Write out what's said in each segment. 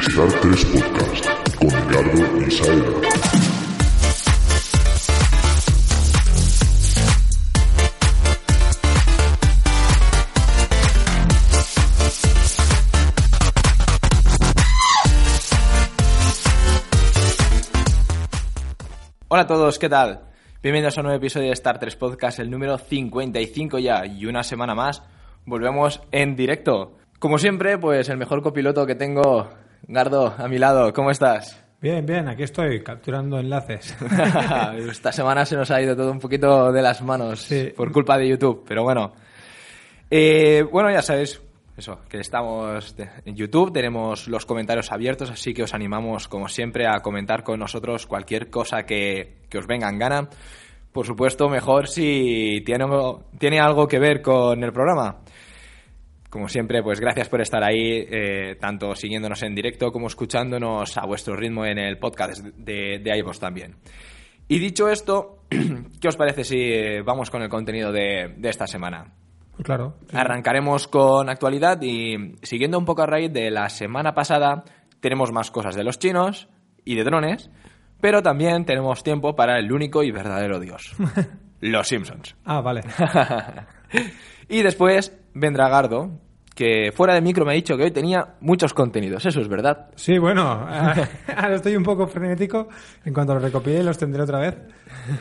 Star 3 Podcast con. Hola a todos, ¿qué tal? Bienvenidos a un nuevo episodio de Star 3 Podcast, el número 55 ya, y una semana más volvemos en directo. Como siempre, pues el mejor copiloto que tengo, Gardo, a mi lado, ¿cómo estás? Bien, bien, aquí estoy capturando enlaces. Esta semana se nos ha ido todo un poquito de las manos Sí. por culpa de YouTube, pero bueno. Eh, bueno, ya sabéis, eso, que estamos en YouTube, tenemos los comentarios abiertos, así que os animamos, como siempre, a comentar con nosotros cualquier cosa que, que os venga en gana. Por supuesto, mejor si tiene, tiene algo que ver con el programa. Como siempre, pues gracias por estar ahí, eh, tanto siguiéndonos en directo como escuchándonos a vuestro ritmo en el podcast de, de iVoox también. Y dicho esto, ¿qué os parece si eh, vamos con el contenido de, de esta semana? Pues claro. Arrancaremos con actualidad y siguiendo un poco a raíz de la semana pasada, tenemos más cosas de los chinos y de drones, pero también tenemos tiempo para el único y verdadero dios, los Simpsons. Ah, vale. y después vendrá Gardo, que fuera de micro me ha dicho que hoy tenía muchos contenidos, eso es verdad. Sí, bueno, ah, ahora estoy un poco frenético. En cuanto los recopile, los tendré otra vez.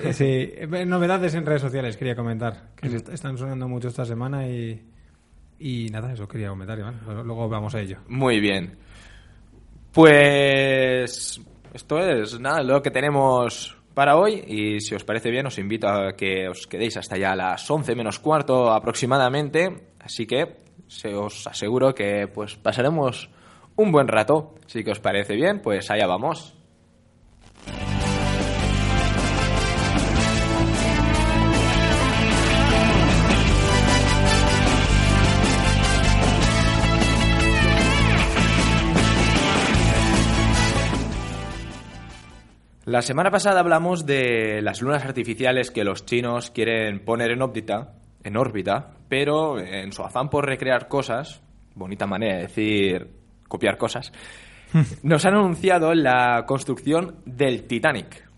Eh, Sí, eh, novedades en redes sociales quería comentar, que están sonando mucho esta semana y, y nada, eso quería comentar, Iván. Luego vamos a ello. Muy bien. Pues esto es nada lo que tenemos para hoy y si os parece bien os invito a que os quedéis hasta ya las 11 menos cuarto aproximadamente, así que se os aseguro que pues pasaremos un buen rato. Si que os parece bien, pues allá vamos. La semana pasada hablamos de las lunas artificiales que los chinos quieren poner en órbita, en órbita, pero en su afán por recrear cosas, bonita manera de decir copiar cosas, nos han anunciado la construcción del Titanic.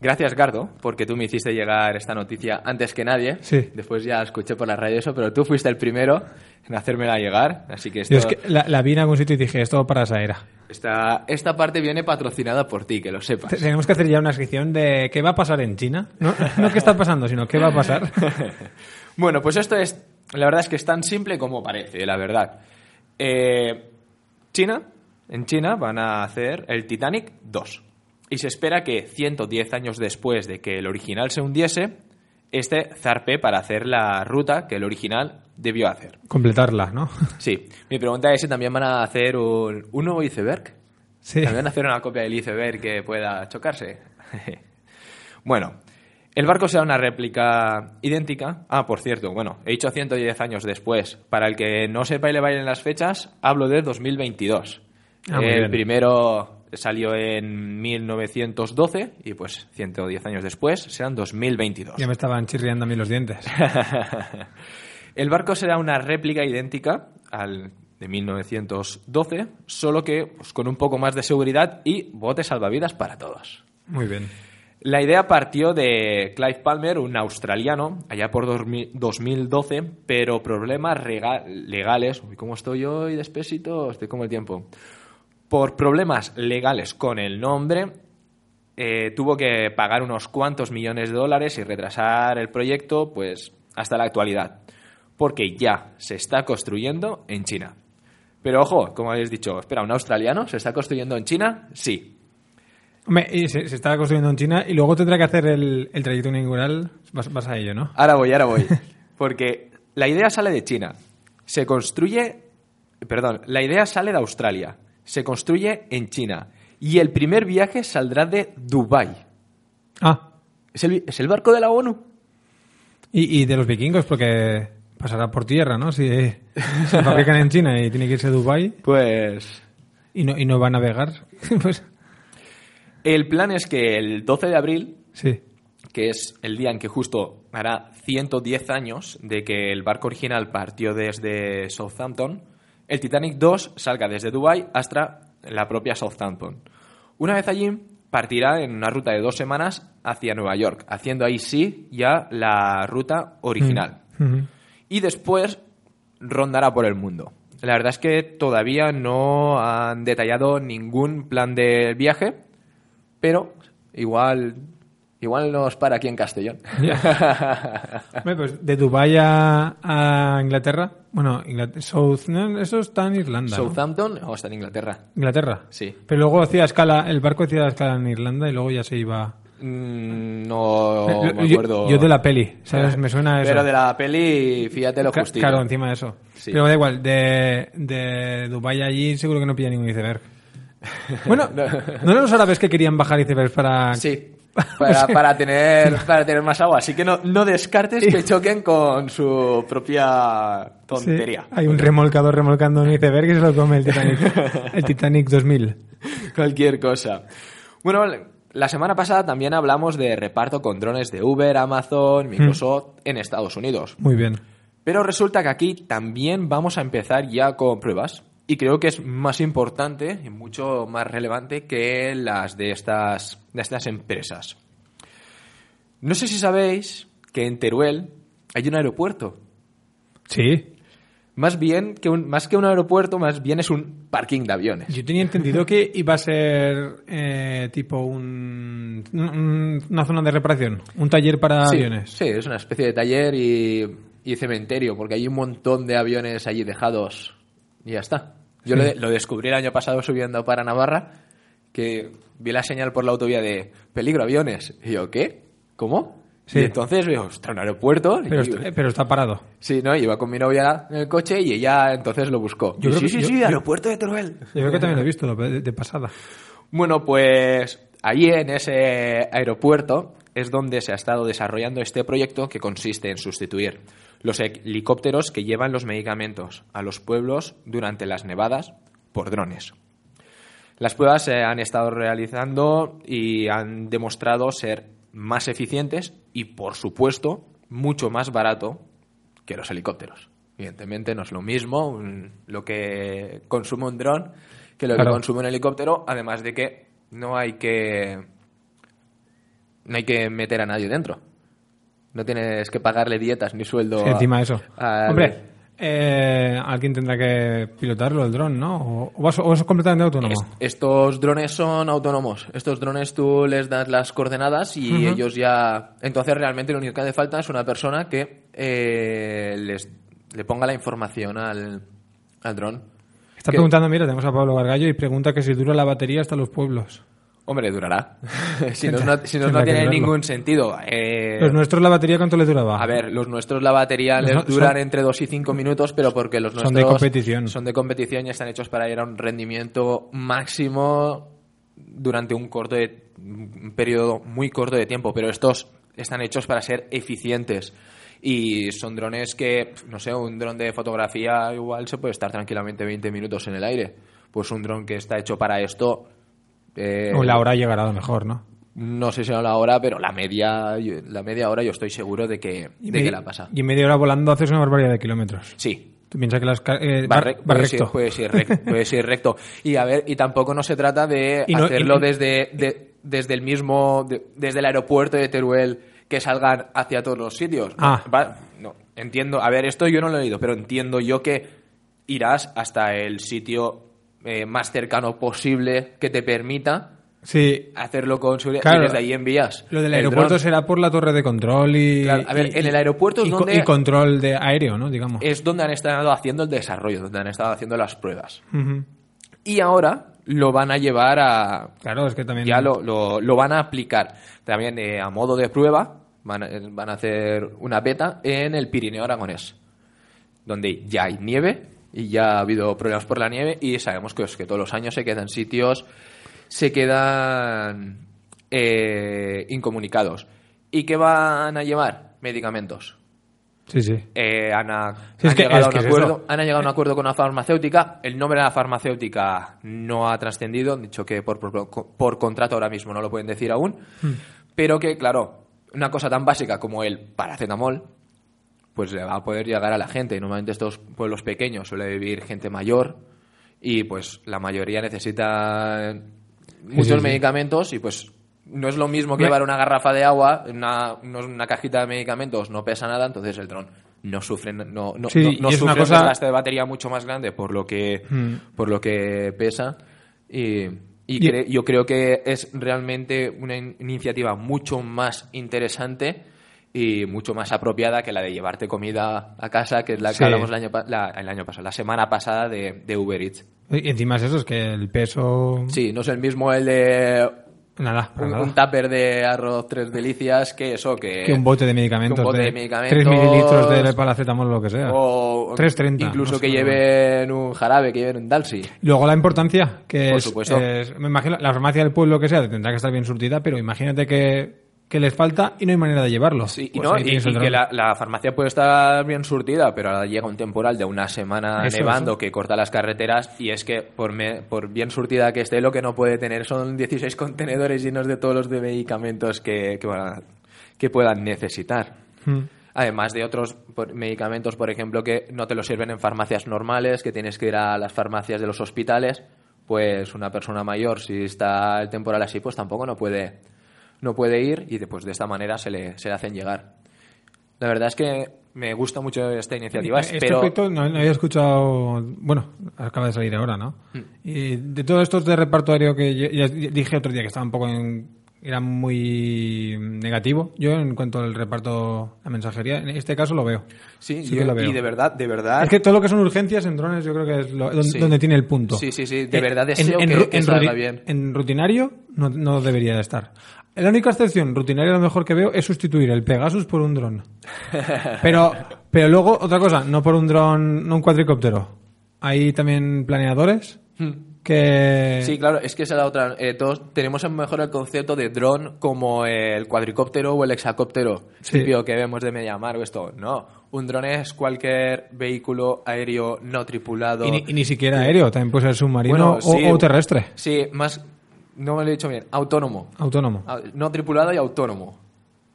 Gracias, Gardo, porque tú me hiciste llegar esta noticia antes que nadie. Sí. Después ya escuché por la radio eso, pero tú fuiste el primero en hacérmela llegar, así que esto... Yo es que la, la vi en algún sitio y dije, esto para Saera. Esta, esta parte viene patrocinada por ti, que lo sepas. Te- Tenemos que hacer ya una sección de qué va a pasar en China. No, no qué está pasando, sino qué va a pasar. Bueno, pues esto es, la verdad es que es tan simple como parece, la verdad. Eh, China, en China van a hacer el Titanic 2. Y se espera que 110 años después de que el original se hundiese, este zarpe para hacer la ruta que el original debió hacer. Completarla, ¿no? Sí, mi pregunta es si también van a hacer un, un nuevo iceberg. Sí. También van a hacer una copia del iceberg que pueda chocarse. bueno, el barco será una réplica idéntica. Ah, por cierto, bueno, he dicho 110 años después. Para el que no sepa y le bailen las fechas, hablo de 2022. Ah, el primero salió en 1912 y pues 110 años después serán 2022. Ya me estaban chirriando a mí los dientes. El barco será una réplica idéntica al de 1912, solo que pues, con un poco más de seguridad y botes salvavidas para todos. Muy bien. La idea partió de Clive Palmer, un australiano, allá por 2000 2012, pero problemas legales. Uy, ¿cómo estoy hoy despesito? Estoy como el tiempo. Por problemas legales con el nombre, eh, tuvo que pagar unos cuantos millones de dólares y retrasar el proyecto pues hasta la actualidad, porque ya se está construyendo en China. Pero ojo, como habéis dicho, espera, ¿un australiano se está construyendo en China? Sí. Hombre, y se, se está construyendo en China y luego tendrá que hacer el, el trayecto inaugural. Vas, vas a ello, ¿no? Ahora voy, ahora voy. Porque la idea sale de China. Se construye. Perdón, la idea sale de Australia. Se construye en China. Y el primer viaje saldrá de Dubái. Ah, ¿Es el, es el barco de la ONU? y, y de los vikingos, porque pasará por tierra, ¿no? Si se fabrican en China y tiene que irse a Dubái Pues. y no, y no va a navegar, pues El plan es que el 12 de abril, sí. que es el día en que justo hará 110 años de que el barco original partió desde Southampton, el Titanic 2 salga desde Dubái hasta, la propia Southampton. Una vez allí, partirá en una ruta de dos semanas hacia Nueva York, haciendo ahí sí ya la ruta original. Ujú. Y después rondará por el mundo. La verdad es que todavía no han detallado ningún plan de viaje, pero igual, igual nos para aquí en Castellón. Pues de Dubái a, a Inglaterra. Bueno, Inglaterra, South, no, eso está en Irlanda. ¿no? Southampton o está en Inglaterra. Inglaterra. Sí. Pero luego hacía escala, el barco hacía escala en Irlanda y luego ya se iba. Mm, no Eh, me acuerdo. Yo, de la peli, ¿sabes? Me suena eso. Pero de la peli, fíjate lo justito. Claro, encima de eso. Sí. Pero da igual, de, de Dubái allí seguro que no pilla ningún iceberg. Bueno, ¿no eran los árabes que querían bajar icebergs para... Sí. Para, para tener, para tener más agua. Así que no, no descartes que choquen con su propia Sí, tontería. Hay un remolcador remolcando un iceberg y se lo come el Titanic. el Titanic 2000. Cualquier cosa. Bueno, la semana pasada también hablamos de reparto con drones de Uber, Amazon, Microsoft en Estados Unidos. Muy bien. Pero resulta que aquí también vamos a empezar ya con pruebas. Y creo que es más importante y mucho más relevante que las de estas, de estas empresas. No sé si sabéis que en Teruel hay un aeropuerto. Sí. Más bien que un, más que un aeropuerto, más bien es un parking de aviones. Yo tenía entendido que iba a ser eh, tipo un, un- una zona de reparación, un taller para Sí, aviones. Sí, es una especie de taller y, y cementerio, porque hay un montón de aviones allí dejados y ya está. Yo Sí. lo, de- lo descubrí el año pasado subiendo para Navarra, que vi la señal por la autovía de peligro aviones. Y yo, ¿qué? ¿Cómo? Sí. Y entonces veo, ostras, un aeropuerto. Pero, Y- está, pero está parado. sí, ¿no? Iba con mi novia en el coche y ella entonces lo buscó. Yo Y creo sí, que- sí, yo- sí, yo- aeropuerto de Teruel. Yo creo que también lo he visto de, de pasada. Bueno, pues allí en ese aeropuerto es donde se ha estado desarrollando este proyecto que consiste en sustituir los helicópteros que llevan los medicamentos a los pueblos durante las nevadas por drones. Las pruebas se han estado realizando y han demostrado ser más eficientes y, por supuesto, mucho más barato que los helicópteros. Evidentemente no es lo mismo un- lo que consume un dron que lo Claro. que consume un helicóptero, además de que no hay que no hay que meter a nadie dentro. No tienes que pagarle dietas ni sueldo. Sí, encima eso. Hombre, eh, alguien tendrá que pilotarlo, el dron, ¿no? O, o es, completamente autónomo. Es- estos drones son autónomos. Estos drones tú les das las coordenadas y ellos ya. Entonces realmente lo único que hace falta es una persona que eh, les le ponga la información al, al dron. Está Que- preguntando, mira, tenemos a Pablo Gargallo y pregunta que si dura la batería hasta los pueblos. Hombre, durará. si no, no, si no, tendrá no que tiene ningún sentido. Eh, Los nuestros, la batería, ¿cuánto le duraba? A ver, los nuestros la batería les Son- duran son- entre 2 y 5 minutos, pero porque los Son nuestros de competición. son de competición y están hechos para ir a un rendimiento máximo durante un corto de un periodo muy corto de tiempo, pero estos están hechos para ser eficientes y son drones que, no sé, un dron de fotografía igual se puede estar tranquilamente 20 minutos en el aire. Pues un dron que está hecho para esto eh, O la hora llegará a lo mejor, ¿no? no sé si a la hora, pero la media la media hora yo estoy seguro de que de que la pasa. Y en media hora volando haces una barbaridad de kilómetros. Sí, Tú piensas que las... eh, Va, puede recto. ser- puedes ir rec- puedes ir recto. Y a ver, y tampoco no se trata de no- hacerlo y- desde, de- desde el mismo, de- desde el aeropuerto de Teruel que salgan hacia todos los sitios. Ah. Va- no, entiendo. A ver, esto yo no lo he leído, pero entiendo yo que irás hasta el sitio eh, más cercano posible que te permita Sí, hacerlo con seguridad Claro. y desde ahí envías. lo del el aeropuerto será por la torre de control y... Claro, a ver, y- en el aeropuerto es y, co- donde- y control de aéreo, ¿no? Digamos. Es donde han estado haciendo el desarrollo, donde han estado haciendo las pruebas. Y ahora lo van a llevar a, Claro, es que también... ya lo, lo, lo van a aplicar también eh, a modo de prueba. Van a, van a hacer una beta en el Pirineo Aragonés, donde ya hay nieve y ya ha habido problemas por la nieve y sabemos que, es que todos los años se quedan sitios, se quedan eh, incomunicados. ¿Y qué van a llevar? Medicamentos. Sí, sí. Eh, han, a- Sí, es han que- llegado a un es acuerdo, eso. han llegado a un acuerdo con una farmacéutica. El nombre de la farmacéutica no ha trascendido. Han dicho que por, por- por contrato ahora mismo no lo pueden decir aún. Hmm. Pero que, claro, una cosa tan básica como el paracetamol, pues le va a poder llegar a la gente. Normalmente estos pueblos pequeños suele vivir gente mayor y pues la mayoría necesita muchos sí, sí. medicamentos y pues no es lo mismo que llevar una garrafa de agua, una, una cajita de medicamentos, no pesa nada, entonces el dron no sufre, no, no, Sí, no- sufre un cosa- desgaste de batería mucho más grande por lo que, Mm. por lo que pesa y, y Y- cre- yo creo que es realmente una in- iniciativa mucho más interesante y mucho más apropiada que la de llevarte comida a casa, que es la que Sí. hablamos el año, la- el año pasado, la semana pasada de, de Uber Eats. Y encima es eso, es que el peso... Sí, no es el mismo el de Nada, un, nada. un tupper de arroz tres delicias que eso, que... que un bote de medicamentos. que un bote de, de medicamentos. 3 mililitros de paracetamol o lo que sea. O 3.30, incluso no sé, que lleven un jarabe, que lleven un Dalsi. Luego la importancia, que Por es, supuesto. es- me imagino, la farmacia del pueblo que sea tendrá que estar bien surtida, pero imagínate que, que les falta y no hay manera de llevarlo. Sí, y, Pues no, y, que la, la farmacia puede estar bien surtida, pero ahora llega un temporal de una semana Eso, nevando eso. que corta las carreteras y es que por, me- por bien surtida que esté, lo que no puede tener son 16 contenedores llenos de todos los de medicamentos que, que, puedan necesitar. Mm. Además de otros medicamentos, por ejemplo, que no te los sirven en farmacias normales, que tienes que ir a las farmacias de los hospitales, pues una persona mayor, si está el temporal así, pues tampoco no puede, no puede ir y después de esta manera se le, se le hacen llegar. La verdad es que me gusta mucho esta iniciativa, Este pero no, no había escuchado, bueno, acaba de salir ahora, ¿no? Mm. Y de todos estos de reparto aéreo que ya- ya dije otro día que estaba un poco en, era muy negativo, yo en cuanto al reparto a mensajería, en este caso lo veo. sí, sí yo- que lo veo. y de verdad, de verdad, Es que todo lo que son urgencias en drones yo creo que es lo- donde, Sí. donde tiene el punto. Sí, sí, sí, de Eh, verdad deseo que- ru- que salga bien. En rutinario no, no debería de estar. La única excepción rutinaria lo mejor que veo es sustituir el Pegasus por un dron. Pero, pero luego, otra cosa, no por un dron, no un cuadricóptero. Hay también planeadores que... Sí, claro, es que esa es la otra. Eh, todos tenemos en mejor el concepto de dron como el cuadricóptero o el hexacóptero Sí. típico que vemos de Mediamar o esto. No, un dron es cualquier vehículo aéreo no tripulado. y, ni, y ni siquiera aéreo, también puede ser submarino Bueno, o- sí. o, terrestre, Sí, más. No me lo he dicho bien. Autónomo. autónomo. Ah, No tripulado y autónomo.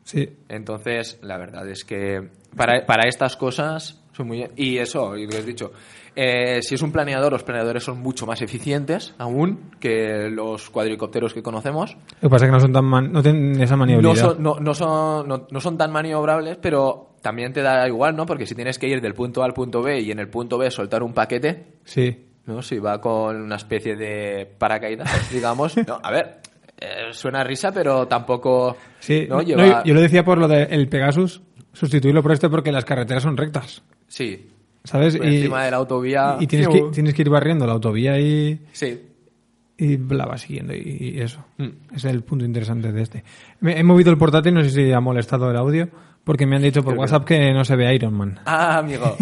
Sí. Entonces, la verdad es que para, para estas cosas son muy... Y eso, y lo has dicho, eh, si es un planeador, los planeadores son mucho más eficientes aún que los cuadricópteros que conocemos. Lo que pasa es que no son tan man- no tienen esa No maniobrabilidad. son, no, no son, no, no son tan maniobrables, pero también te da igual, ¿no? Porque si tienes que ir del punto A al punto B y en el punto B soltar un paquete, Sí. ¿No? Si va con una especie de paracaídas, digamos. No, a ver, eh, suena a risa, pero tampoco... Sí, ¿no? no, Lleva- yo, yo lo decía por lo del Pegasus, sustituirlo por este porque las carreteras son rectas, Sí, ¿sabes? por encima de la autovía... y tienes, que, tienes que ir barriendo la autovía y, Sí. y la vas siguiendo y, y eso. Mm. Es el punto interesante de este. Me- he movido el portátil, no sé si ha molestado el audio, porque me han dicho por Creo WhatsApp que no se ve Iron Man. Ah, amigo.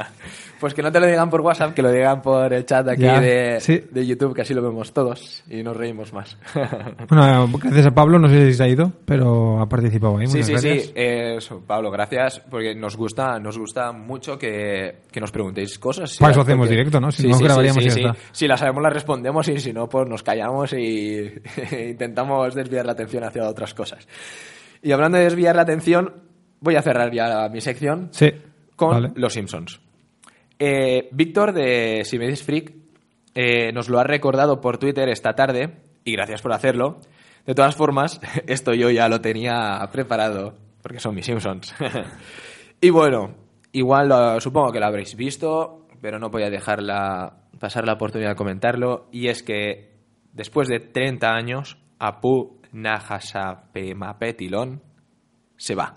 pues que no te lo digan por WhatsApp, que lo digan por el chat aquí Ya, de, sí. de YouTube, que así lo vemos todos y nos reímos más. Bueno, gracias a Pablo, no sé si se ha ido, pero ha participado ahí. sí, Muchas sí, gracias. sí. Eso, Pablo, gracias, porque nos gusta, nos gusta mucho que, que nos preguntéis cosas. Sí, Para eso hacemos directo, ¿no? Si no, grabaríamos sí. Si las sabemos, las respondemos y si no, pues nos callamos y intentamos desviar la atención hacia otras cosas. Y hablando de desviar la atención, voy a cerrar ya mi sección Sí. con Vale. Los Simpsons. Eh, Víctor de Si me dices freak eh, nos lo ha recordado por Twitter esta tarde y gracias por hacerlo. De todas formas, esto yo ya lo tenía preparado porque son mis Simpsons. y bueno, igual lo- supongo que lo habréis visto, pero no voy a dejarla pasar la oportunidad de comentarlo y es que después de 30 años Apu Nahasapemapetilon se va.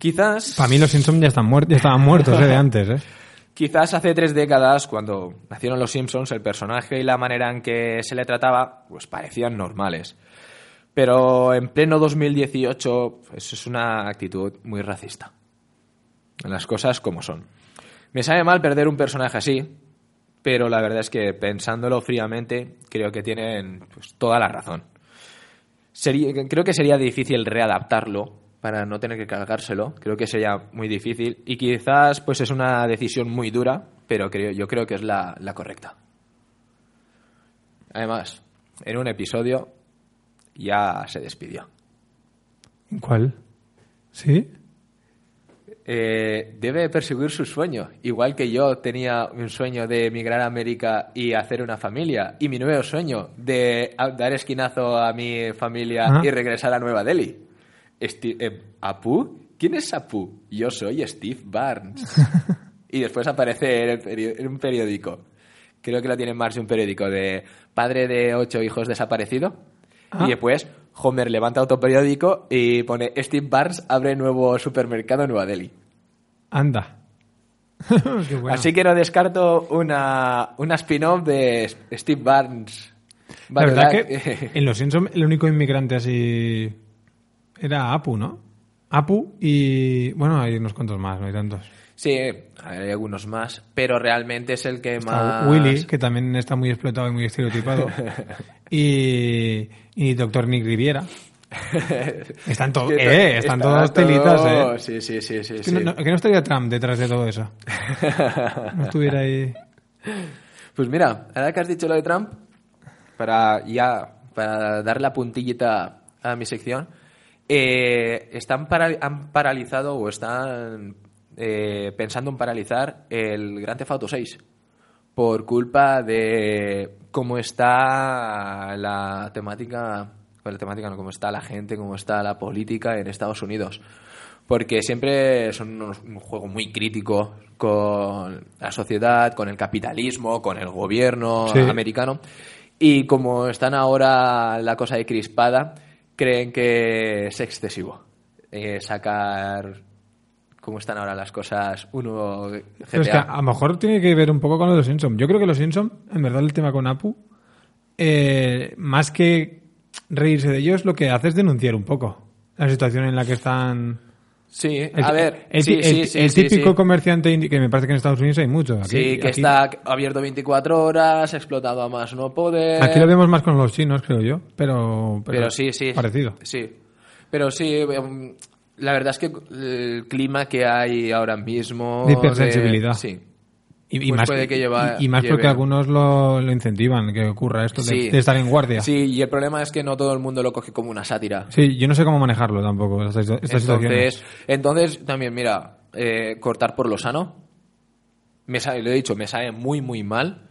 Quizás Para mí los Simpsons ya, están ya estaban muertos eh, de antes, ¿eh? Quizás hace tres décadas, cuando nacieron los Simpsons, el personaje y la manera en que se le trataba, pues parecían normales. Pero en pleno 2018, pues es una actitud muy racista. Las cosas como son. Me sabe mal perder un personaje así, pero la verdad es que pensándolo fríamente, creo que tienen pues, toda la razón. Sería, creo que sería difícil readaptarlo para no tener que cargárselo. Creo que sería muy difícil y quizás pues es una decisión muy dura, pero creo, yo creo que es la, la correcta. Además, en un episodio ya se despidió. ¿Cuál? ¿Sí? eh, debe perseguir su sueño, igual que yo tenía un sueño de emigrar a América y hacer una familia, y mi nuevo sueño de dar esquinazo a mi familia Ah. y regresar a Nueva Delhi. Esti- eh, ¿Apu? ¿Quién es Apu? Yo soy Steve Barnes. y después aparece en, un periódico. Creo que lo tiene en más de un periódico de padre de ocho hijos desaparecido. Ah. Y después Homer levanta otro periódico y pone Steve Barnes abre nuevo supermercado en Nueva Delhi. Anda. Qué bueno. Así que no descarto una, una spin-off de Steve Barnes. La verdad Back- que en Los Simpsons el único inmigrante así era Apu, ¿no? Apu y... Bueno, hay unos cuantos más, no hay tantos. Sí, hay algunos más, pero realmente es el que Está más... Willy, que también está muy explotado y muy estereotipado. y, y Doctor Nick Riviera. Están, todos Que eh, están todo- telitas, ¿eh? Sí, sí, sí, sí. Es que, no, no- que no estaría Trump detrás de todo eso. No estuviera ahí... Pues mira, ahora que has dicho lo de Trump, para ya para dar la puntillita a mi sección, eh, están para- han paralizado o están eh, pensando en paralizar el Grand Theft Auto 6 por culpa de cómo está la temática, bueno, la temática no, cómo está la gente, cómo está la política en Estados Unidos. Porque siempre son unos- un juego muy crítico con la sociedad, con el capitalismo, con el gobierno Sí. americano. Y como están ahora la cosa de crispada, creen que es excesivo eh, sacar cómo están ahora las cosas uno Pero es que GTA. a lo mejor tiene que ver un poco con lo de los Simpsons. Yo creo que los Simpsons, en verdad, el tema con Apu, eh, más que reírse de ellos, lo que hace es denunciar un poco la situación en la que están. Sí, El- a ver, el, sí, el- sí, sí, el sí, típico comerciante que me parece que en Estados Unidos hay mucho. Aquí, Sí, que aquí- está abierto 24 horas, explotado a más no poder. Aquí lo vemos más con los chinos, creo yo, pero, pero, Pero sí, sí. Parecido. Sí. Pero sí, em, la verdad es que el clima que hay ahora mismo. De hipersensibilidad. sí. Y, y Pues más, puede que lleva- y- y más lleve- porque algunos lo, lo incentivan, que ocurra esto de, Sí. de estar en guardia. Sí, y el problema es que no todo el mundo lo coge como una sátira. Sí, yo no sé cómo manejarlo tampoco, estas, estas situaciones. Entonces, también, mira, eh, cortar por lo sano. Me sabe, lo he dicho, me sabe muy, muy mal.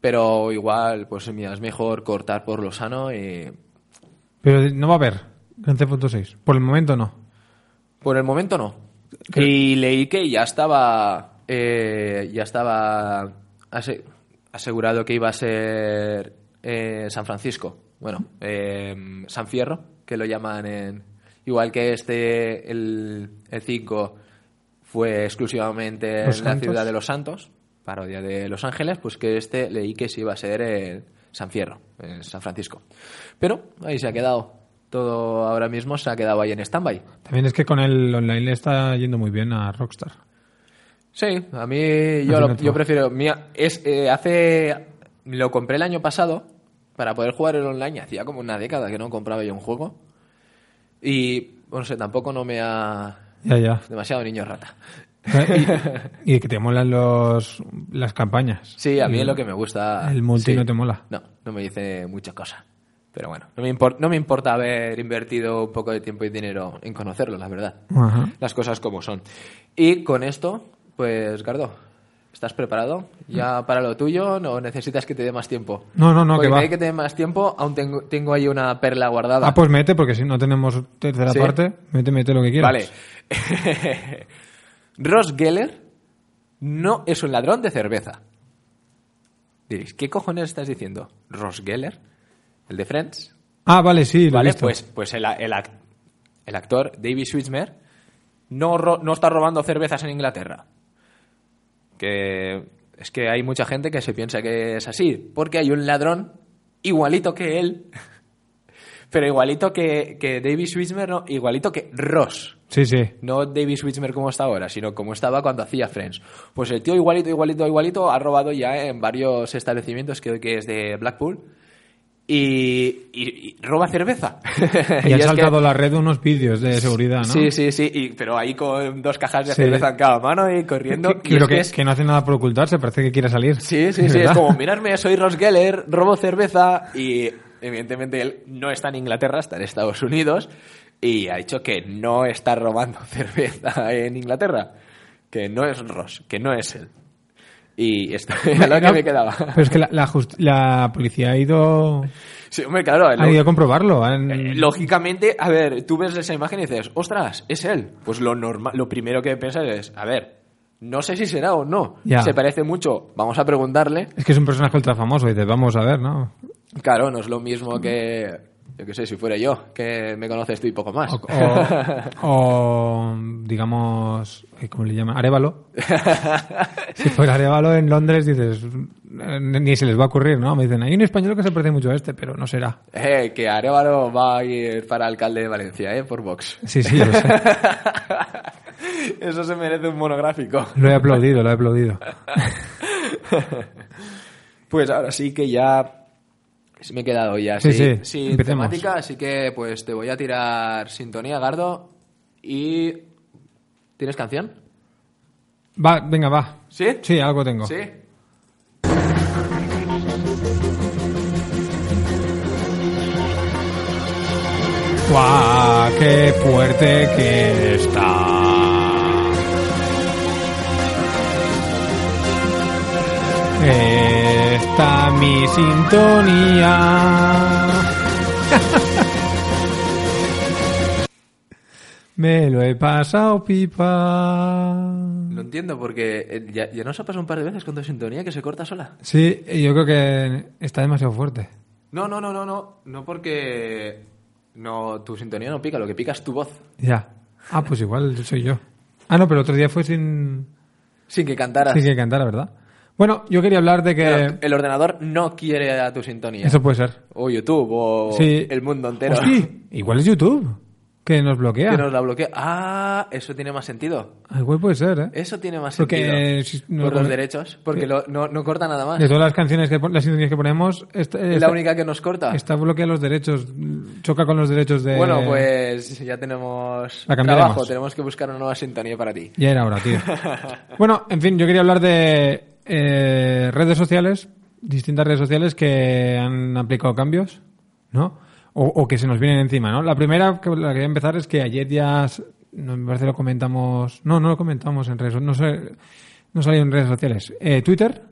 Pero igual, pues mira, es mejor cortar por lo sano y. Pero no va a haber Grand Theft Auto 6. Por el momento no. Por el momento no. Y leí que ya estaba. Eh, ya estaba ase- asegurado que iba a ser eh, San Francisco. Bueno, eh, San Fierro, que lo llaman en. Igual que este, el, el 5 fue exclusivamente en la ciudad de los Santos, parodia de Los Ángeles, pues que este leí que sí iba a ser en San Fierro, en San Francisco. Pero ahí se ha quedado. Todo ahora mismo se ha quedado ahí en stand-by. También es que con el online le está yendo muy bien a Rockstar. Sí, a mí yo, lo- yo prefiero. Mía, es, eh, hace. Lo compré el año pasado para poder jugar el online. Hacía como una década que no compraba yo un juego. Y, no sé, tampoco no me ha. Ya, ya. Demasiado niño rata. y, y que te molan los, las campañas. Sí, a mí El- es lo que me gusta. El multi Sí. no te mola. No, no me dice mucha cosa. Pero bueno, no me, impor- no me importa haber invertido un poco de tiempo y dinero en conocerlo, la verdad. Ajá. Las cosas como son. Y con esto, pues, Gardo, ¿estás preparado ya para lo tuyo? ¿No necesitas que te dé más tiempo? No, no, no, Porque que va. hay que te dé más tiempo, aún tengo, tengo ahí una perla guardada. Ah, pues mete, porque si no tenemos tercera ¿Sí? parte, mete, mete lo que quieras. Vale. Ross Geller no es un ladrón de cerveza. Diréis, ¿qué cojones estás diciendo? ¿Ross Geller? ¿El de Friends? Ah, vale, sí, lo he Vale, visto. pues, pues el, el el actor David Schwimmer no, no está robando cervezas en Inglaterra. Que es que hay mucha gente que se piensa que es así, porque hay un ladrón igualito que él, pero igualito que, que David Schwimmer, no, igualito que Ross. Sí, sí. No David Schwimmer como está ahora, sino como estaba cuando hacía Friends. Pues el tío igualito, igualito, igualito ha robado ya en varios establecimientos, creo que es de Blackpool, y, y- y roba cerveza. Y, han es que- saltado la red unos vídeos de seguridad, ¿no? Sí, sí, sí, y- pero ahí con dos cajas de Sí. cerveza en cada mano y corriendo. Que- y pero es que, que es- que no hace nada por ocultarse, parece que quiere salir. Sí, sí, sí, es como, mirarme, soy Ross Geller, robo cerveza y evidentemente él no está en Inglaterra, está en Estados Unidos y ha dicho que no está robando cerveza en Inglaterra, que no es Ross, que no es él. Y esto era lo que me quedaba. Pero es que la, la, just- la policía ha ido, Sí, hombre, claro, ha lo- ido a comprobarlo. han- eh, lógicamente, a ver, tú ves esa imagen y dices, ostras, es él. Pues lo normal, lo primero que piensas es, a ver, no sé si será o no. Ya. Se parece mucho, vamos a preguntarle. Es que es un personaje ultra famoso y dices, vamos a ver, ¿no? Claro, no es lo mismo que, yo qué sé, si fuera yo, que me conoces tú y poco más. O, o- o, digamos, eh, ¿cómo le llaman? Arevalo. si fuera Arevalo en Londres, dices, eh, ni se les va a ocurrir, ¿no? Me dicen, hay un español que se parece mucho a este, pero no será. Eh, que Arevalo va a ir para alcalde de Valencia, ¿eh? Por Vox. Sí, sí, lo sé. Eso se merece un monográfico. Lo he aplaudido, lo he aplaudido. Pues ahora sí que ya me he quedado ya Sí, sin, sí, sin empecemos. temática, así que pues te voy a tirar sintonía, Gardo, y... ¿Tienes canción? Va, venga, va. ¿Sí? Sí, algo tengo. ¿Sí? ¡Guau! ¡Qué fuerte que está! Está mi sintonía. Me lo he pasado pipa. Lo entiendo porque eh, ya, ya nos ha pasado un par de veces con tu sintonía que se corta sola. Sí, yo creo que está demasiado fuerte. No, no, no, no, no. No porque no tu sintonía no pica, lo que pica es tu voz. Ya. Ah, pues igual soy yo. Ah, no, pero el otro día fue sin, Sin que cantaras. sin que cantara, ¿verdad? Bueno, yo quería hablar de que... Pero el ordenador no quiere a tu sintonía. Eso puede ser. O YouTube, o Sí. el mundo entero. Hostia, igual es YouTube, que nos bloquea. Que nos la bloquea. Ah, eso tiene más sentido. Ah, Igual puede ser, ¿eh? Eso tiene más Porque, sentido. si- no Por lo- los derechos. Porque lo- no, no corta nada más. De todas las canciones, que las sintonías que ponemos, esta, Es la única que nos corta. está bloqueada los derechos, choca con los derechos de... Bueno, pues ya tenemos La trabajo. Tenemos que buscar una nueva sintonía para ti. Ya era hora, tío. bueno, en fin, yo quería hablar de eh, redes sociales, distintas redes sociales que han aplicado cambios, ¿no? O, o que se nos vienen encima, ¿no? La primera que la que voy a empezar es que ayer ya, no, me parece lo comentamos, no, no lo comentamos en redes, no sé, no salió en redes sociales. Eh, Twitter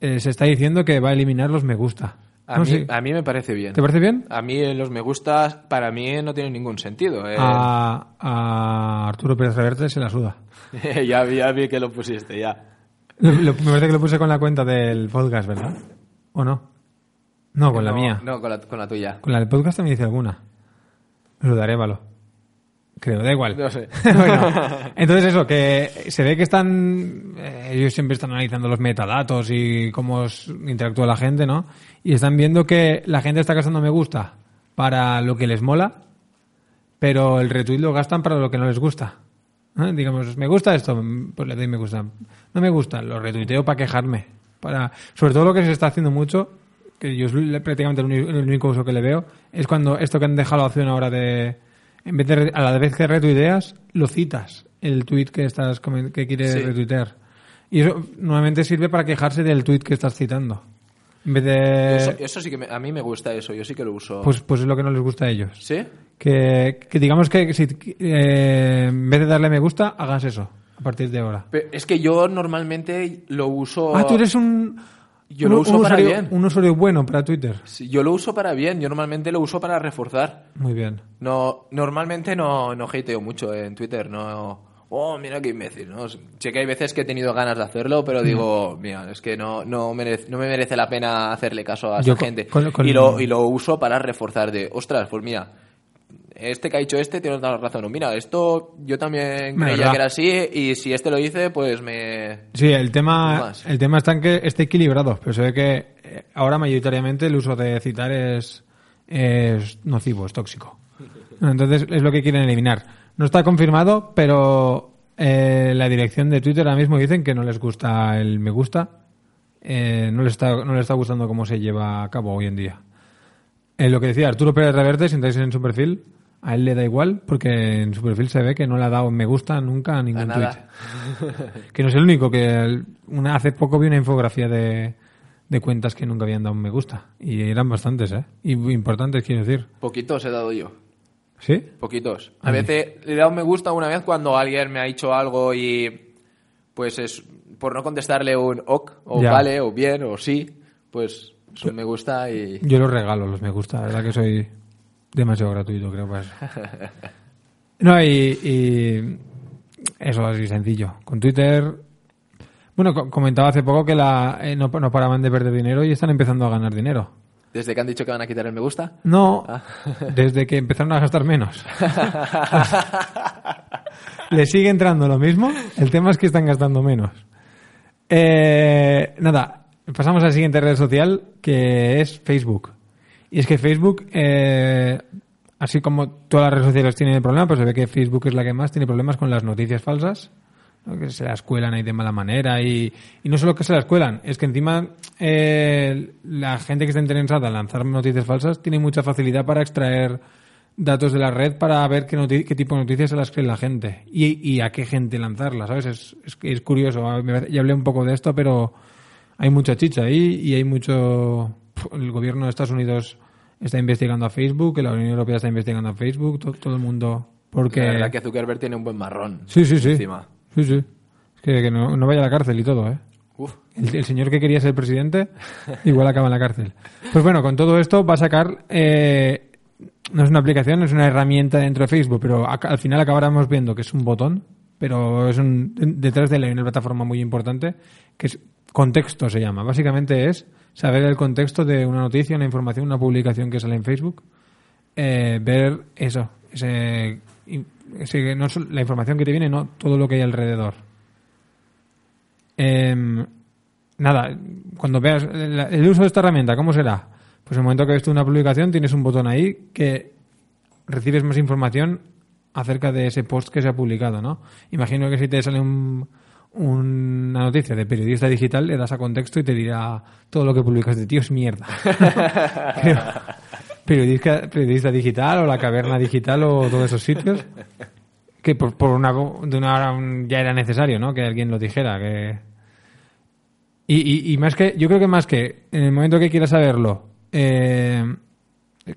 eh, se está diciendo que va a eliminar los me gusta. A, No mí, a mí me parece bien. ¿Te parece bien? A mí los me gustas, para mí no tienen ningún sentido. eh. A, a Arturo Pérez Reverte se la suda. ya, vi, ya vi que lo pusiste, ya. Lo- me parece que lo puse con la cuenta del podcast, ¿verdad? ¿O no? No, con la mía. No, con la, con la tuya. Con la del podcast también dice alguna. Lo daré, Valo. Creo, da igual. No sé. Bueno, entonces eso, que se ve que están, eh, ellos siempre están analizando los metadatos y cómo interactúa la gente, ¿no? Y están viendo que la gente está gastando me gusta para lo que les mola, pero el retweet lo gastan para lo que no les gusta. ¿Eh? Digamos, me gusta esto, pues le doy me gusta. No me gusta, lo retuiteo para quejarme. Para, sobre todo lo que se está haciendo mucho, que yo es prácticamente el único uso que le veo, es cuando esto que han dejado hace una hora de, en vez de, a la vez que retuiteas, lo citas, el tweet que estás, que quieres Sí. retuitear. Y eso normalmente sirve para quejarse del tweet que estás citando. En vez de, Eso, eso sí que me- a mí me gusta eso, yo sí que lo uso. pues, pues es lo que no les gusta a ellos. ¿Sí? Que, que digamos que si, eh, en vez de darle me gusta, hagas eso a partir de ahora. Pe- Es que yo normalmente lo uso... Ah, tú eres un, Yo un- lo uso para usuario, bien. un usuario bueno para Twitter. Sí, Yo lo uso para bien, yo normalmente lo uso para reforzar. Muy bien. No, normalmente no, no hateo mucho en Twitter, no... Oh, mira qué imbécil, ¿no? Sé que hay veces que he tenido ganas de hacerlo, Mm. pero digo, mira, es que no, no, merece, no me merece la pena hacerle caso a esa gente. con- con- Y, lo, y lo uso para reforzar de, ostras, pues mira, este que ha dicho este tiene toda razón. Mira, esto yo también Verdad. creía que era así y si este lo dice, pues me... Sí, el tema, Más. el tema está en que esté equilibrado, pero se ve que eh, ahora mayoritariamente el uso de citar es, es nocivo, es tóxico. Entonces es lo que quieren eliminar. No está confirmado, pero eh, la dirección de Twitter ahora mismo dicen que no les gusta el me gusta, eh, no les está, no les está gustando cómo se lleva a cabo hoy en día. Eh, lo que decía Arturo Pérez Reverte, si entráis en su perfil, a él le da igual porque en su perfil se ve que no le ha dado me gusta nunca a ningún A tweet. Que no es el único, que el- una, hace poco vi una infografía de, de cuentas que nunca habían dado un me gusta. Y eran bastantes, ¿eh? Y importantes, quiero decir. Poquitos he dado yo. ¿Sí? Poquitos. A veces le he dado un me gusta una vez cuando alguien me ha dicho algo y pues es por no contestarle un ok o Ya. vale o bien o sí, pues es un me gusta y Yo los regalo, los me gusta. La verdad que soy demasiado gratuito, creo. Pues. No, y, y eso así sencillo. Con Twitter... Bueno, co- comentaba hace poco que la, eh, no, no paraban de perder dinero y están empezando a ganar dinero. Desde que han dicho que van a quitar el me gusta. No, Ah. desde que empezaron a gastar menos. Le sigue entrando lo mismo, el tema es que están gastando menos. Eh, nada, pasamos a la siguiente red social que es Facebook. Y es que Facebook, eh, así como todas las redes sociales tienen problemas, pues se ve que Facebook es la que más tiene problemas con las noticias falsas. Que se las cuelan ahí de mala manera y, y no solo que se las cuelan, es que encima eh, la gente que está interesada en lanzar noticias falsas tiene mucha facilidad para extraer datos de la red para ver qué, qué tipo de noticias se las cree la gente y, y a qué gente lanzarlas, ¿sabes? Es, es, es curioso, ya hablé un poco de esto, pero hay mucha chicha ahí y hay mucho... El gobierno de Estados Unidos está investigando a Facebook, la Unión Europea está investigando a Facebook, to- todo el mundo... Porque... La verdad que Zuckerberg tiene un buen marrón. Sí, sí, sí. Encima. Sí, sí. Es que, que no, no vaya a la cárcel y todo, ¿eh? Uf. El, el señor que quería ser presidente igual acaba en la cárcel. Pues bueno, con todo esto va a sacar... eh, no es una aplicación, es una herramienta dentro de Facebook, pero al final acabaremos viendo que es un botón, pero es un, detrás de él hay una plataforma muy importante que es contexto se llama. Básicamente es saber el contexto de una noticia, una información, una publicación que sale en Facebook, eh, ver eso, ese, no la información que te viene, no todo lo que hay alrededor. Em, nada, cuando veas el, el uso de esta herramienta, ¿cómo será? Pues en el momento que ves tú una publicación, tienes un botón ahí que recibes más información acerca de ese post que se ha publicado, ¿no? Imagino que si te sale un- una noticia de periodista digital, le das a contexto y te dirá todo lo que publicas de tío es mierda. Pero, periodista, periodista digital o la caverna digital o todos esos sitios que por, por una de una hora un- ya era necesario no que alguien lo dijera que y, y, y más que yo creo que más que en el momento que quieras saberlo eh,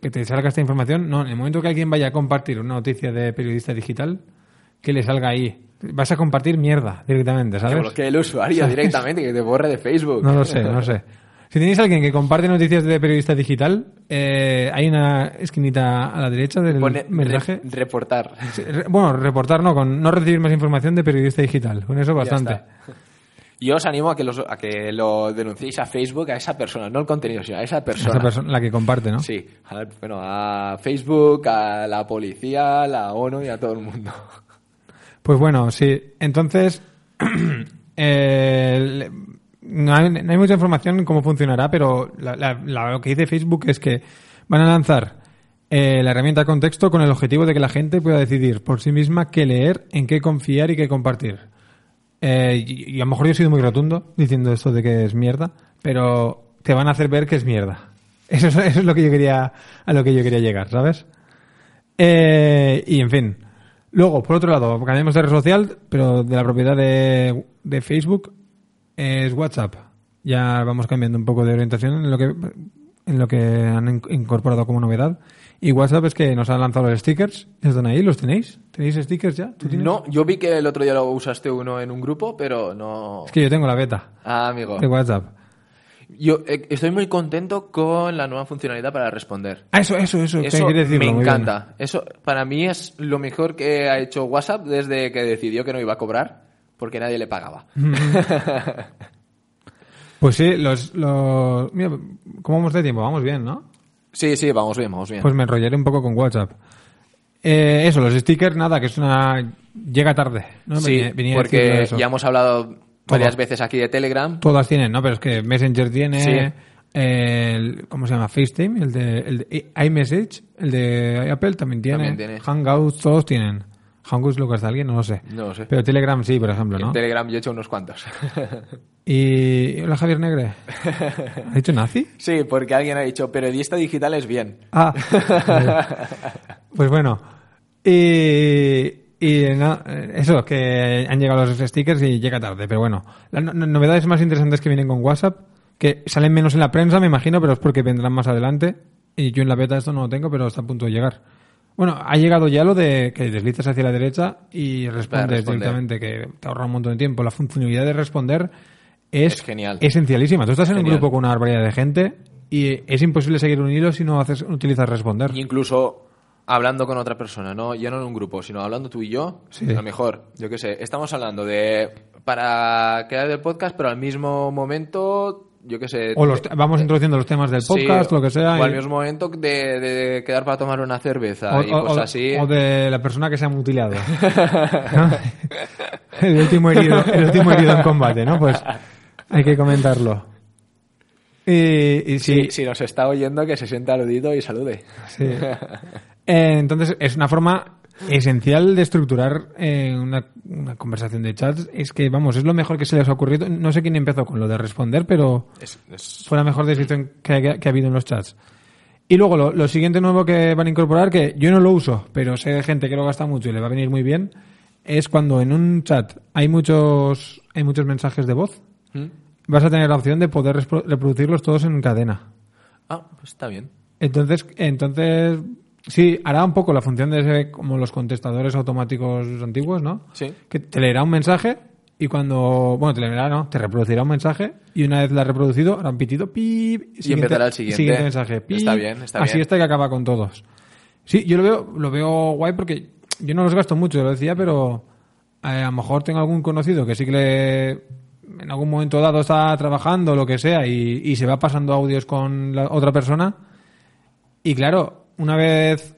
que te salga esta información no en el momento que alguien vaya a compartir una noticia de periodista digital que le salga ahí. Vas a compartir mierda directamente Que sabes bloquee el usuario directamente, que te borre de Facebook. no lo sé, no lo sé. Si tenéis a alguien que comparte noticias de periodista digital, eh, hay una esquinita a la derecha del Pone mensaje. re- reportar. Sí, re- Bueno, reportar no, con no recibir más información de periodista digital. Con eso bastante. Yo os animo a que, los, a que lo denunciéis a Facebook, a esa persona, no el contenido, sino a esa persona. Esa persona, la que comparte, ¿no? Sí, a, bueno, a Facebook, a la policía, a la ONU y a todo el mundo. Pues bueno, sí. Entonces, eh, no, hay, no hay mucha información en cómo funcionará, pero la- la- lo que dice Facebook es que van a lanzar eh, la herramienta contexto con el objetivo de que la gente pueda decidir por sí misma qué leer, en qué confiar y qué compartir. Eh, y, a lo mejor yo he sido muy rotundo diciendo esto de que es mierda, pero te van a hacer ver que es mierda. Eso es, lo que yo quería, a lo que yo quería llegar, ¿sabes? Eh, y en fin. Luego, por otro lado, cambiamos de red social, pero de la propiedad de Facebook es WhatsApp. Ya vamos cambiando un poco de orientación en lo que en lo que han in- incorporado como novedad. Y WhatsApp es que nos han lanzado los stickers. ¿Están ahí? ¿Los tenéis? ¿Tenéis stickers ya? No, yo vi que el otro día lo usaste uno en un grupo, pero no... Es que yo tengo la beta Ah, amigo. de WhatsApp. Yo eh, estoy muy contento con la nueva funcionalidad para responder. Ah, eso, eso, eso. Eso quería decirlo, me bien. encanta. Eso para mí es lo mejor que ha hecho WhatsApp desde que decidió que no iba a cobrar porque nadie le pagaba. Pues sí, los, los... Mira, ¿cómo vamos de tiempo? Vamos bien, ¿no? sí, sí, vamos bien, vamos bien. Pues me enrollaré un poco con WhatsApp. Eh, eso, los stickers, nada, que es una... Llega tarde, ¿no? sí, Venía- porque ya hemos hablado varias veces aquí de Telegram. Todas tienen, ¿no? Pero es que Messenger tiene... Sí. El, ¿Cómo se llama? FaceTime, el de, el de iMessage, el de Apple también tiene. También tiene. Hangouts, todos tienen. Hangouts lo gasta alguien, no lo sé. No lo sé. Pero Telegram sí, por ejemplo, En ¿no? Telegram yo he hecho unos cuantos. Y... Hola, Javier Negre. ¿Ha dicho nazi? sí, porque alguien ha dicho, periodista digital es bien. Ah, pues bueno. Y, y no, eso, que han llegado los stickers y llega tarde, pero bueno. Las no- novedades más interesantes que vienen con WhatsApp, que salen menos en la prensa, me imagino, pero es porque vendrán más adelante. Y yo en la beta esto no lo tengo, pero está a punto de llegar. Bueno, ha llegado ya lo de que deslizas hacia la derecha y respondes directamente, que te ahorra un montón de tiempo. La funcionalidad de responder es, Es genial. esencialísima. Tú estás en un grupo con una barbaridad de gente y es imposible seguir un hilo si no haces, utilizas responder. Y incluso hablando con otra persona, ¿no? Ya no en un grupo, sino hablando tú y yo. Sí. A lo mejor, yo qué sé, estamos hablando de. para crear el podcast, pero al mismo momento, yo qué sé. O los vamos introduciendo los temas del Sí, podcast, lo que sea. O al y- mismo momento de, de quedar para tomar una cerveza o, y o- cosas así. o de la persona que se ha mutilado. el, último herido, el último herido en combate, ¿no? Pues hay que comentarlo. Y, y sí, Si, si nos está oyendo, que se sienta aludido y salude. Sí. Eh, entonces, es una forma esencial de estructurar eh, una, una conversación de chats. Es que, vamos, es lo mejor que se les ha ocurrido. No sé quién empezó con lo de responder, pero Es- es- fue la mejor decisión que, ha- que ha habido en los chats. Y luego, lo, lo siguiente nuevo que van a incorporar, que yo no lo uso, pero sé de gente que lo gasta mucho y le va a venir muy bien, es cuando en un chat hay muchos, hay muchos mensajes de voz, ¿Mm? vas a tener la opción de poder reproducirlos todos en cadena. Ah, pues está bien. Entonces, entonces sí, hará un poco la función de ese, como los contestadores automáticos antiguos, ¿no? Sí. Que te leerá un mensaje y cuando, bueno, te leerá, no, te reproducirá un mensaje y una vez la ha reproducido, hará un pitido, pip, empezará el siguiente. mensaje, pip. Está bien, está Así bien. está que acaba con todos. Sí, yo lo veo, lo veo guay porque yo no los gasto mucho, lo decía, pero eh, a lo mejor tengo algún conocido que sí que le, en algún momento dado está trabajando, lo que sea, y, y se va pasando audios con la otra persona. Y claro, una vez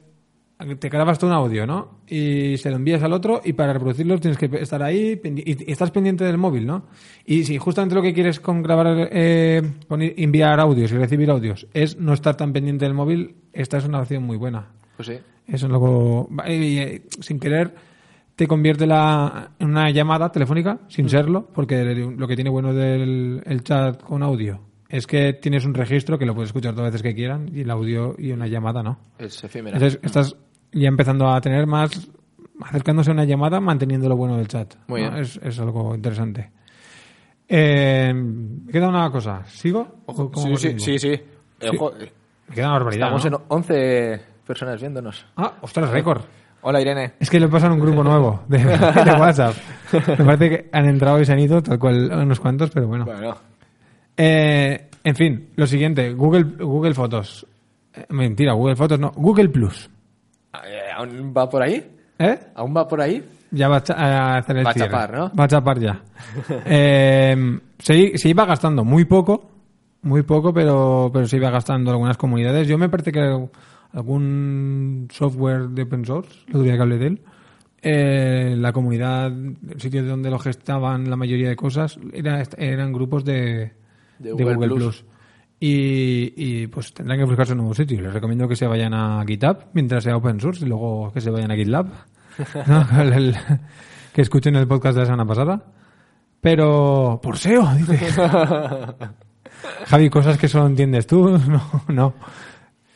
te grabas tú un audio, ¿no? Y se lo envías al otro y para reproducirlo tienes que estar ahí y estás pendiente del móvil, ¿no? Y si justamente lo que quieres con grabar, eh, con enviar audios y recibir audios es no estar tan pendiente del móvil, esta es una opción muy buena. Pues sí. Eso es y, eh, sin querer te convierte la, en una llamada telefónica, sin serlo, porque lo que tiene bueno del el chat con audio es que tienes un registro que lo puedes escuchar todas las veces que quieran y el audio y una llamada no. Es efímera. Entonces estás ya empezando a tener más, acercándose a una llamada, manteniendo lo bueno del chat. Muy ¿no? bien. Es, es algo interesante. Eh, queda una cosa. ¿Sigo? ¿O cómo sí, sí, sí, sí. Ojo, Me queda una barbaridad. Estamos ¿no? en 11 personas viéndonos. Ah, ostras, récord. Hola, Irene. Es que le pasan un grupo nuevo de, de WhatsApp. Me parece que han entrado y se han ido, tal cual unos cuantos, pero bueno. Bueno, Eh, en fin, lo siguiente, Google, Google Fotos. Eh, mentira, Google Fotos no, Google Plus. eh, ¿aún va por ahí? ¿Eh? ¿Aún va por ahí? Ya va a, hacer el Va a chapar, ¿no? Va a chapar ya. Eh, se, se iba gastando muy poco, muy poco, pero, pero se iba gastando algunas comunidades. Yo me parece que algún software de open source, lo diría que hablé de él, eh, la comunidad, el sitio donde lo gestaban la mayoría de cosas, era, eran grupos de, De de Google Plus. Plus. Y, y, pues tendrán que buscarse un nuevo sitio. Les recomiendo que se vayan a GitHub mientras sea open source y luego que se vayan a GitLab. ¿no? El- el- que escuchen el podcast de la semana pasada. Pero por SEO, dice. Javi, cosas que solo entiendes tú. No, no.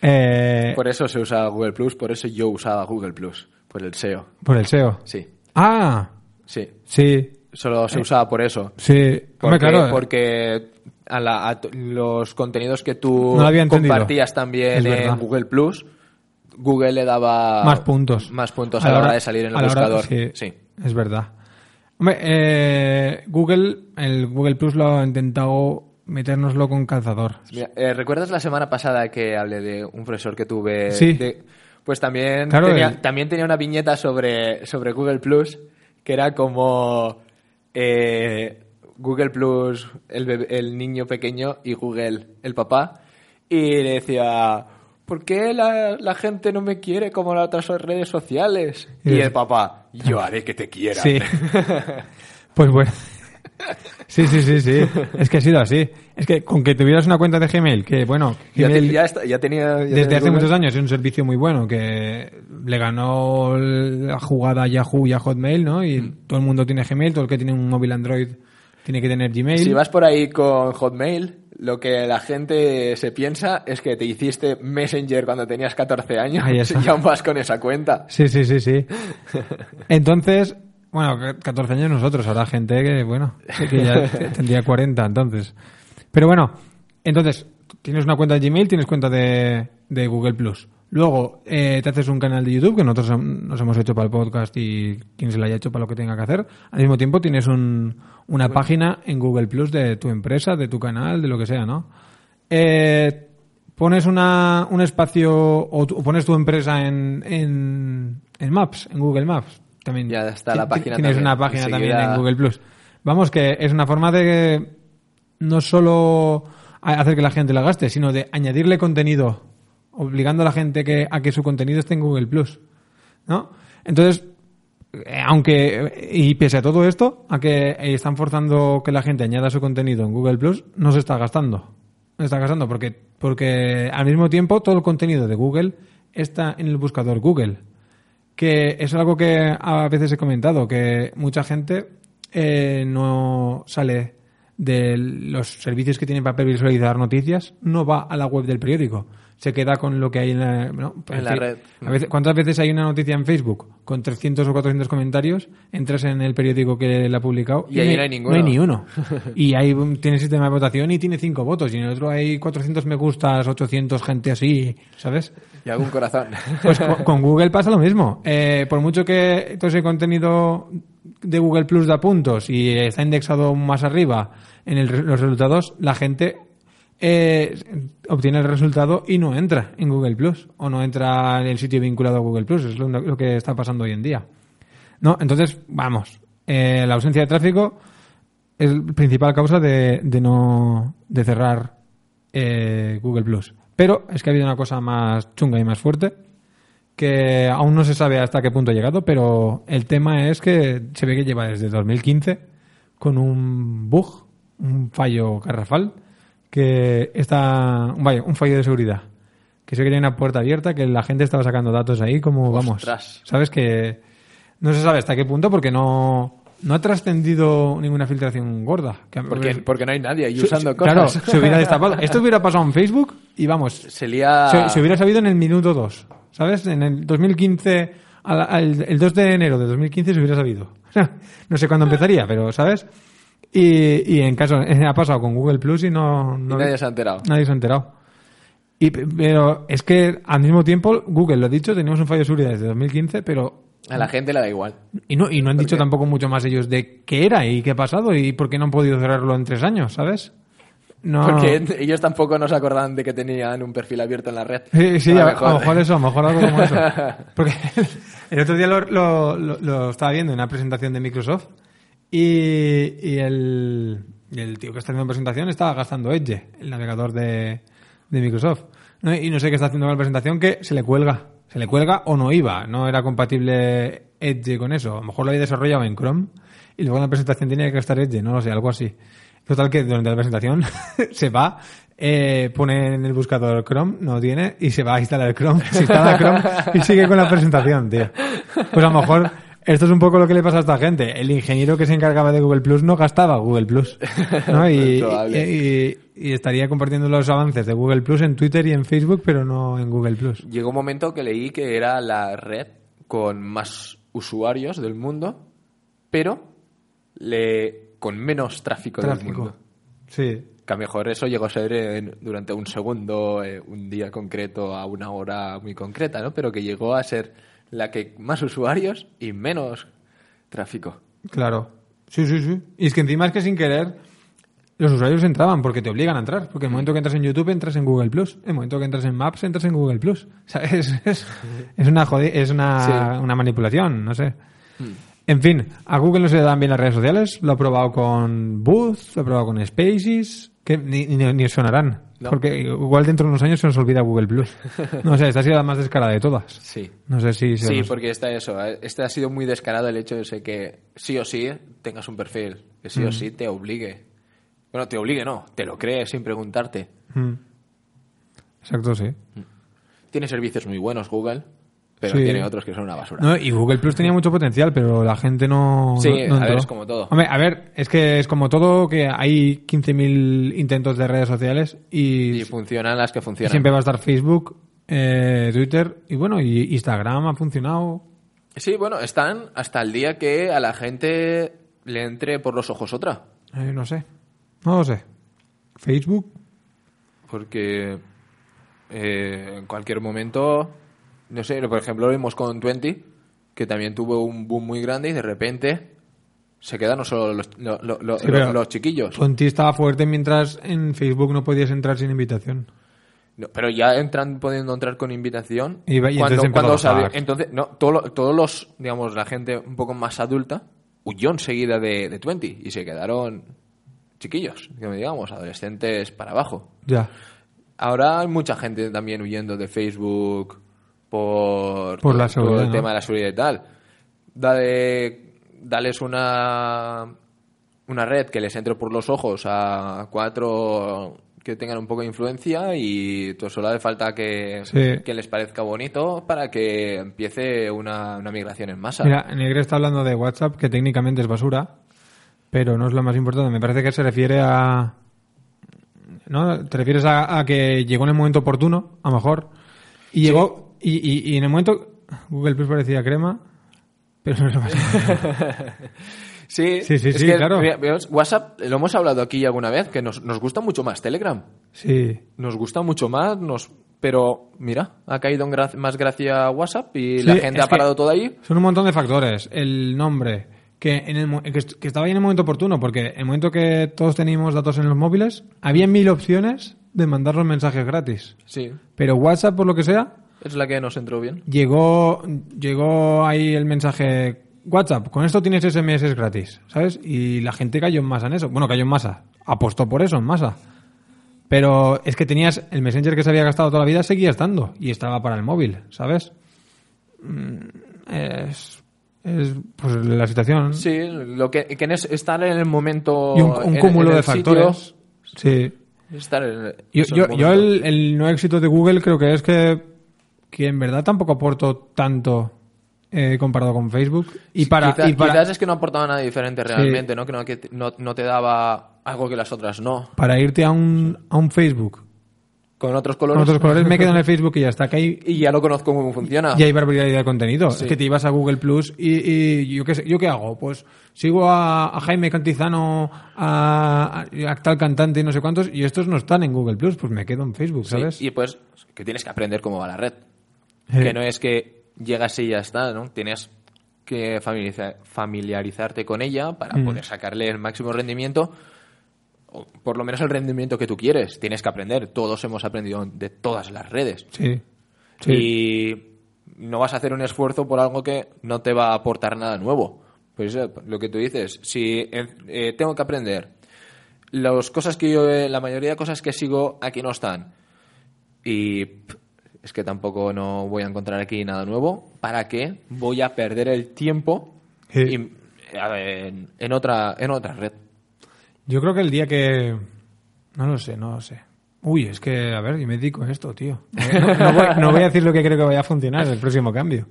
Eh, Por eso se usa Google Plus, por eso yo usaba Google Plus, por el SEO. por el SEO. Sí, Ah, sí. sí, Solo se usaba por eso. sí. Porque, Hombre, claro. porque a la- a t- los contenidos que tú No compartías también en. Google Plus, Google le daba más puntos. Más puntos a, la hora de salir en el buscador. sí, sí. es verdad. Hombre, eh, Google, el Google Plus lo ha intentado metérnoslo con calzador. Mira, eh, ¿Recuerdas la semana pasada que hablé de un profesor que tuve? Sí. de- pues también, Claro, tenía, el- también tenía una viñeta sobre, sobre Google Plus, que era como eh, Google Plus, el, bebé- el niño pequeño, y Google, el papá. Y le decía, ¿por qué la, la gente no me quiere como las otras redes sociales? Y el papá, yo haré que te quieran. Sí. pues bueno. Sí, sí, sí, sí. Es que ha sido así. Es que con que tuvieras una cuenta de Gmail, que bueno, ya, Gmail ya está- ya tenía... ya desde tenía hace Google. muchos años es un servicio muy bueno que le ganó la jugada a Yahoo y a Hotmail, ¿no? Y Mm. todo el mundo tiene Gmail, todo el que tiene un móvil Android tiene que tener Gmail. Si vas por ahí con Hotmail, lo que la gente se piensa es que te hiciste Messenger cuando tenías 14 años Ahí está. y aún vas con esa cuenta. Sí, sí, sí, sí. Entonces, bueno, que 14 años nosotros, habrá gente que, bueno, que ya tendría 40 entonces. Pero bueno, entonces, tienes una cuenta de Gmail, tienes cuenta de, de Google Plus. Luego eh, te haces un canal de YouTube que nosotros nos hemos hecho para el podcast y quien se lo haya hecho para lo que tenga que hacer. Al mismo tiempo tienes un- una página en Google Plus de tu empresa, de tu canal, de lo que sea, ¿no? Eh, pones una, un espacio o, tu- o pones tu empresa en, en, en Maps, en Google Maps. También Ya está la página Tienes también. una página también en Google Plus. Vamos, que es una forma de no solo hacer que la gente la gaste, sino de añadirle contenido, obligando a la gente que, a que su contenido esté en Google Plus. ¿No? Entonces, eh, aunque, y pese a todo esto, a que están forzando que la gente añada su contenido en Google Plus, no se está gastando. No se está gastando porque, porque al mismo tiempo todo el contenido de Google está en el buscador Google que es algo que a veces he comentado, que mucha gente eh, no sale de los servicios que tienen para visualizar noticias, no va a la web del periódico. Se queda con lo que hay en la, ¿no? En la red. A veces, ¿Cuántas veces hay una noticia en Facebook con 300 o 400 comentarios? Entras en el periódico que la ha publicado Y ahí no hay ninguno. No hay ni uno. y ahí tiene sistema de votación y tiene 5 votos. Y en el otro hay 400 me gustas, 800 gente así, ¿sabes? Y algún corazón. Pues con, con Google pasa lo mismo. Eh, por mucho que todo ese contenido de Google Plus da puntos y está indexado más arriba en el los resultados, la gente eh, obtiene el resultado y no entra en Google Plus o no entra en el sitio vinculado a Google Plus. Es lo, que está pasando hoy en día. No, entonces, vamos. eh, la ausencia de tráfico es la principal causa de, no de cerrar eh, Google Plus. Pero es que ha habido una cosa más chunga y más fuerte que aún no se sabe hasta qué punto ha llegado, pero el tema es que se ve que lleva desde 2015 con un bug, un fallo garrafal, que está, vaya, un fallo de seguridad. Que se ve que tiene una puerta abierta, que la gente estaba sacando datos ahí como, vamos, Ostras. sabes que no se sabe hasta qué punto porque no, no ha trascendido ninguna filtración gorda. Porque, porque no hay nadie ahí usando su- Claro, cosas. se hubiera destapado. Esto hubiera pasado en Facebook y vamos, Se lía... se, se hubiera sabido en el minuto 2, ¿sabes? En el 2015, al- al- el 2 de enero de 2015 se hubiera sabido. no sé cuándo empezaría, pero, ¿sabes? Y, y en caso, ha pasado con Google Plus y no, Y no nadie se ha enterado. nadie se ha enterado. Y, pero es que al mismo tiempo, Google lo ha dicho, teníamos un fallo de seguridad desde 2015, pero A la gente le da igual. y no, y no han dicho tampoco mucho más ellos de qué era y qué ha pasado y por qué no han podido cerrarlo en tres años, ¿sabes? No. Porque ellos tampoco no se acordaban de que tenían un perfil abierto en la red. Sí, sí, A a lo mejor eso, a lo mejor algo como eso. Porque el otro día lo, lo- lo- lo estaba viendo en una presentación de Microsoft y, el, el tío que está haciendo la presentación estaba gastando Edge, el navegador de, de Microsoft. ¿no? Y no sé qué está haciendo con la presentación que se le cuelga. Se le cuelga o no iba. No era compatible Edge con eso. A lo mejor lo había desarrollado en Chrome y luego en la presentación tenía que gastar Edge, no lo sé, algo así. Total que durante la presentación se va, eh, pone en el buscador Chrome, no tiene, y se va a instalar Chrome, se instala Chrome y sigue con la presentación, tío. Pues a lo mejor esto es un poco lo que le pasa a esta gente. El ingeniero que se encargaba de Google Plus no gastaba Google Plus, ¿no? Y, Probable. y- y estaría compartiendo los avances de Google Plus en Twitter y en Facebook, pero no en Google Plus. Llegó un momento que leí que era la red con más usuarios del mundo, pero le con menos tráfico, del Tráfico. mundo. Sí. Que a lo mejor eso llegó a ser en- durante un segundo, eh, un día concreto, a una hora muy concreta, ¿no? Pero que llegó a ser la que más usuarios y menos tráfico. Claro. Sí, sí, sí. Y es que encima es que sin querer los usuarios entraban porque te obligan a entrar. Porque el momento que entras en YouTube entras en Google Plus. El momento que entras en Maps entras en Google Plus. O sea, es, es, es una es una, Sí. una manipulación, no sé. En fin, a Google no se le dan bien las redes sociales. Lo ha probado con Booth, lo ha probado con Spaces, que ni, ni, ni sonarán. No. Porque igual dentro de unos años se nos olvida Google Plus. No sé, esta ha sido la más descarada de todas. Sí. No sé si... se Sí, nos- porque está eso. eh, Este ha sido muy descarado el hecho de ser que sí o sí tengas un perfil, que sí o sí te obligue. Bueno, te obligue, no, te lo crees sin preguntarte. Mm. Exacto, sí. Tiene servicios muy buenos Google, pero Sí. tiene otros que son una basura. No, y Google Plus tenía mucho potencial, pero la gente no. Sí, no- no a ver, es como todo. Hombre, a ver, es que es como todo que hay 15.000 intentos de redes sociales y, Y funcionan las que funcionan. siempre va a estar Facebook, eh, Twitter y bueno, y Instagram ha funcionado. Sí, bueno, están hasta el día que a la gente le entre por los ojos otra. Eh, no sé. No lo sé. Facebook. Porque eh, en cualquier momento, no sé, por ejemplo, lo vimos con Twenty, que también tuvo un boom muy grande y de repente se quedaron solo los, lo- lo- lo- Sí, pero- los chiquillos. Twenty estaba fuerte mientras en Facebook no podías entrar sin invitación. No, pero ya entran pudiendo entrar con invitación. Y cuando, entonces cuando salió- entonces, no, todo todos los, digamos, la gente un poco más adulta huyó enseguida de, de Twenty y se quedaron chiquillos, digamos, adolescentes para abajo. Ya. Ahora hay mucha gente también huyendo de Facebook por, Por la seguridad, el ¿no? tema de la seguridad y tal. Dale, dales una, una red que les entre por los ojos a cuatro que tengan un poco de influencia y todo solo hace falta que, Sí. que les parezca bonito para que empiece una, una migración en masa. Mira, Negre está hablando de WhatsApp, que técnicamente es basura, pero no es lo más importante. Me parece que se refiere a... ¿No? Te refieres a, a que llegó en el momento oportuno, a lo mejor, y llegó... Y, y- y en el momento... Google Plus parecía crema, pero no es lo más Sí, Sí, sí, es sí, que, claro. WhatsApp, lo hemos hablado aquí alguna vez, que nos, nos gusta mucho más Telegram. Sí. nos gusta mucho más, nos pero mira, ha caído en gra- más gracia WhatsApp y la gente ha parado todo ahí. Son un montón de factores. El nombre, que, en el, que, que estaba ahí en el momento oportuno, porque en el momento que todos teníamos datos en los móviles, había mil opciones de mandar los mensajes gratis. Sí, Pero WhatsApp, por lo que sea, es la que nos entró bien. llegó, llegó ahí el mensaje WhatsApp, con esto tienes SMS gratis, ¿sabes? Y la gente cayó en masa en eso. Bueno, cayó en masa. Apostó por eso en masa. Pero es que tenías el Messenger que se había gastado toda la vida, seguía estando. Y estaba para el móvil, ¿sabes? Mm, Es, es pues la situación. Sí, lo que, que es estar en el momento y un, un en- cúmulo en de sitio, factores. Sí. estar en Yo, yo, el yo momento. el, el no éxito de Google creo que es que, que en verdad tampoco aporto tanto eh, comparado con Facebook. Y para, Quizá- y para, Quizás es que no aportaba nada diferente realmente, ¿no? Que, no, que te- no, no te daba algo que las otras no. para irte a un, a un Facebook Con otros con colores. otros colores me quedo en el Facebook y ya está. Que hay, Y ya lo conozco cómo funciona. y hay barbaridad de contenido. Sí. Es que te ibas a Google Plus y, y yo, qué sé, ¿yo qué hago? Pues sigo a, a Jaime Cantizano, a, a tal cantante y no sé cuántos, y estos no están en Google Plus, pues me quedo en Facebook, Sí, ¿sabes? y pues que tienes que aprender cómo va la red. Que no es que llegas y ya está, ¿no? Tienes que familiariza- familiarizarte con ella para Mm. poder sacarle el máximo rendimiento, o por lo menos el rendimiento que tú quieres. Tienes que aprender. Todos hemos aprendido de todas las redes. Sí. Sí. Y no vas a hacer un esfuerzo por algo que no te va a aportar nada nuevo. Pues lo que tú dices, si eh, eh, tengo que aprender, las cosas que yo, eh, la mayoría de cosas que sigo aquí no están. Y es que tampoco no voy a encontrar aquí nada nuevo. ¿Para qué voy a perder el tiempo Sí. y- a ver, en, en otra, en otra red? Yo creo que el día que... No lo sé, no lo sé. Uy, es que, a ver, yo me dedico a esto, tío. No, no voy, no voy a decir lo que creo que vaya a funcionar el próximo cambio.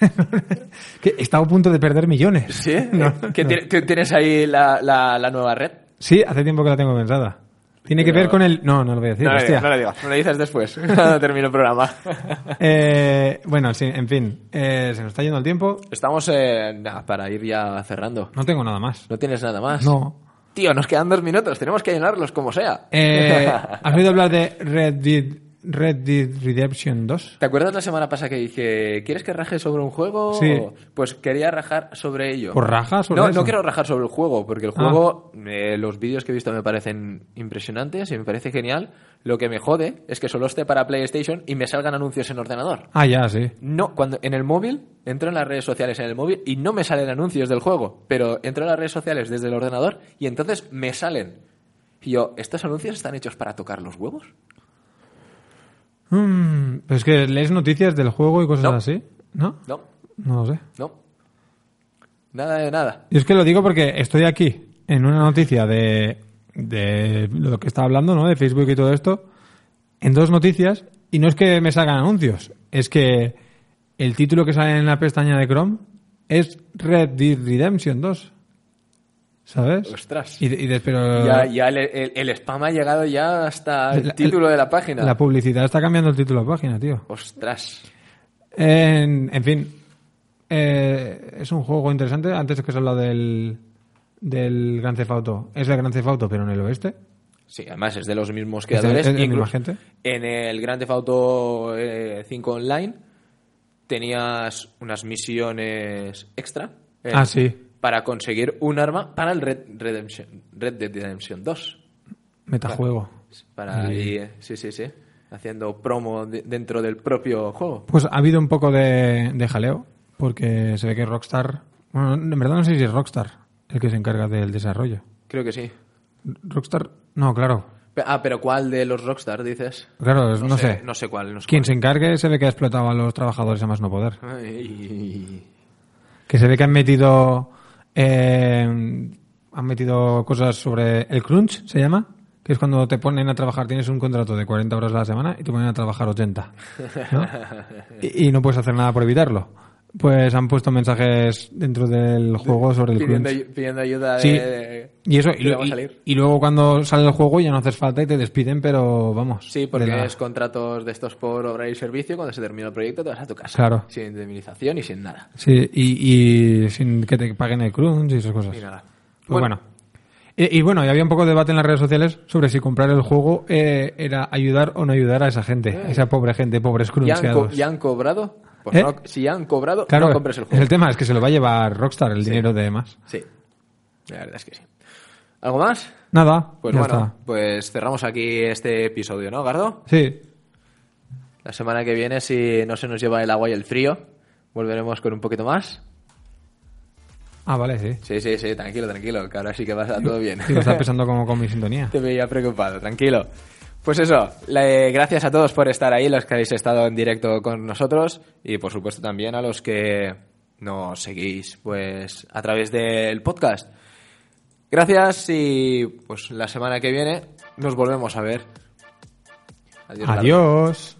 que he estado a punto de perder millones. ¿Sí? No, ¿Que no. ti- que tienes ahí la, la- la nueva red? Sí, hace tiempo que la tengo pensada. Tiene que ver con el... No, no lo voy a decir, No, hostia. digas, no le digas, no le dices después, cuando termine el programa. Eh, bueno, sí, en fin. eh, se nos está yendo el tiempo. Estamos eh, para ir ya cerrando. No tengo nada más. ¿No tienes nada más? No. Tío, nos quedan dos minutos, tenemos que llenarlos como sea. Eh, ¿Has oído hablar de Red Dead, Red Dead Redemption 2? ¿Te acuerdas la semana pasada que dije, ¿quieres que raje sobre un juego? Sí. Pues quería rajar sobre ello. ¿Por raja sobre no, eso? no quiero rajar sobre el juego, porque el Ah. juego, eh, los vídeos que he visto me parecen impresionantes y me parece genial. Lo que me jode es que solo esté para PlayStation y me salgan anuncios en ordenador. Ah, ya, sí. No, cuando en el móvil, entro en las redes sociales en el móvil y no me salen anuncios del juego, pero entro en las redes sociales desde el ordenador y entonces me salen. Y yo, ¿estos anuncios están hechos para tocar los huevos? Mm, pero es que lees noticias del juego y cosas No. así. ¿No? No, No lo sé. no. Nada de nada. Y es que lo digo porque estoy aquí en una noticia de, de lo que está hablando, ¿no? De Facebook y todo esto, en dos noticias, y no es que me salgan anuncios, es que el título que sale en la pestaña de Chrome es Red Dead Redemption 2. ¿Sabes? Ostras. Y, de- y de- pero Ya, ya el, el- el spam ha llegado ya hasta el La- título de la página. la publicidad está cambiando el título de la página, tío. Ostras. En, en fin, eh, es un juego interesante. Antes que ha hablado del, del Gran Theft Auto. Es el Gran Theft Auto, pero en el oeste. Sí, además es de los mismos ¿Es de- creadores. es de la misma gente? En el Grand Theft Auto eh, 5 Online tenías unas misiones extra. eh, Ah, sí. Para conseguir un arma para el Red, Redemption, Red Dead Redemption 2. Metajuego. Para ir, eh, sí, sí, sí. Haciendo promo de- dentro del propio juego. Pues ha habido un poco de, de jaleo, porque se ve que Rockstar. Bueno, en verdad no sé si es Rockstar el que se encarga del desarrollo. Creo que sí. Rockstar. No, claro. Ah, pero ¿cuál de los Rockstar dices? Claro, no, sé. No sé cuál. No sé Quien cuál. se encargue se ve que ha explotado a los trabajadores a más no poder. Ay. Que se ve que han metido. Eh, han metido cosas sobre el crunch, se llama. Que es cuando te ponen a trabajar, tienes un contrato de 40 horas a la semana y te ponen a trabajar 80. ¿no? y, y no puedes hacer nada por evitarlo. Pues han puesto mensajes dentro del juego sobre el Pidiendo, crunch. pidiendo ayuda Sí. de... Y eso, y, salir. luego cuando sale el juego ya no haces falta y te despiden, pero vamos. Sí, porque la- es contratos de estos por obra y servicio. Cuando se termina el proyecto te vas a tu casa. Claro. Sin indemnización y sin nada. Sí, y, y sin que te paguen el crunch y esas cosas. Y nada. Pues bueno. Y, y bueno, y había un poco de debate en las redes sociales sobre si comprar el juego eh, era ayudar o no ayudar a esa gente, a esa pobre gente, pobres ¿ya co- cruncheados. ya han cobrado? Pues ¿Eh? no, si ya han cobrado, Claro, no compres el juego. el tema, es que se lo va a llevar Rockstar el dinero de más. Sí, la verdad es que sí. ¿Algo más? Nada, Pues bueno, está. pues cerramos aquí este episodio, ¿no, Gardo? Sí, La semana que viene, si no se nos lleva el agua y el frío, volveremos con un poquito más. ah, vale, sí. Sí, sí, sí, tranquilo, tranquilo, que ahora sí que va a todo bien. Sí, me está pensando como con mi sintonía. Te veía preocupado, tranquilo. Pues eso, le- gracias a todos por estar ahí, los que habéis estado en directo con nosotros y por supuesto también a los que nos seguís pues a través del podcast. Gracias y pues la semana que viene nos volvemos a ver. Adiós. Adiós.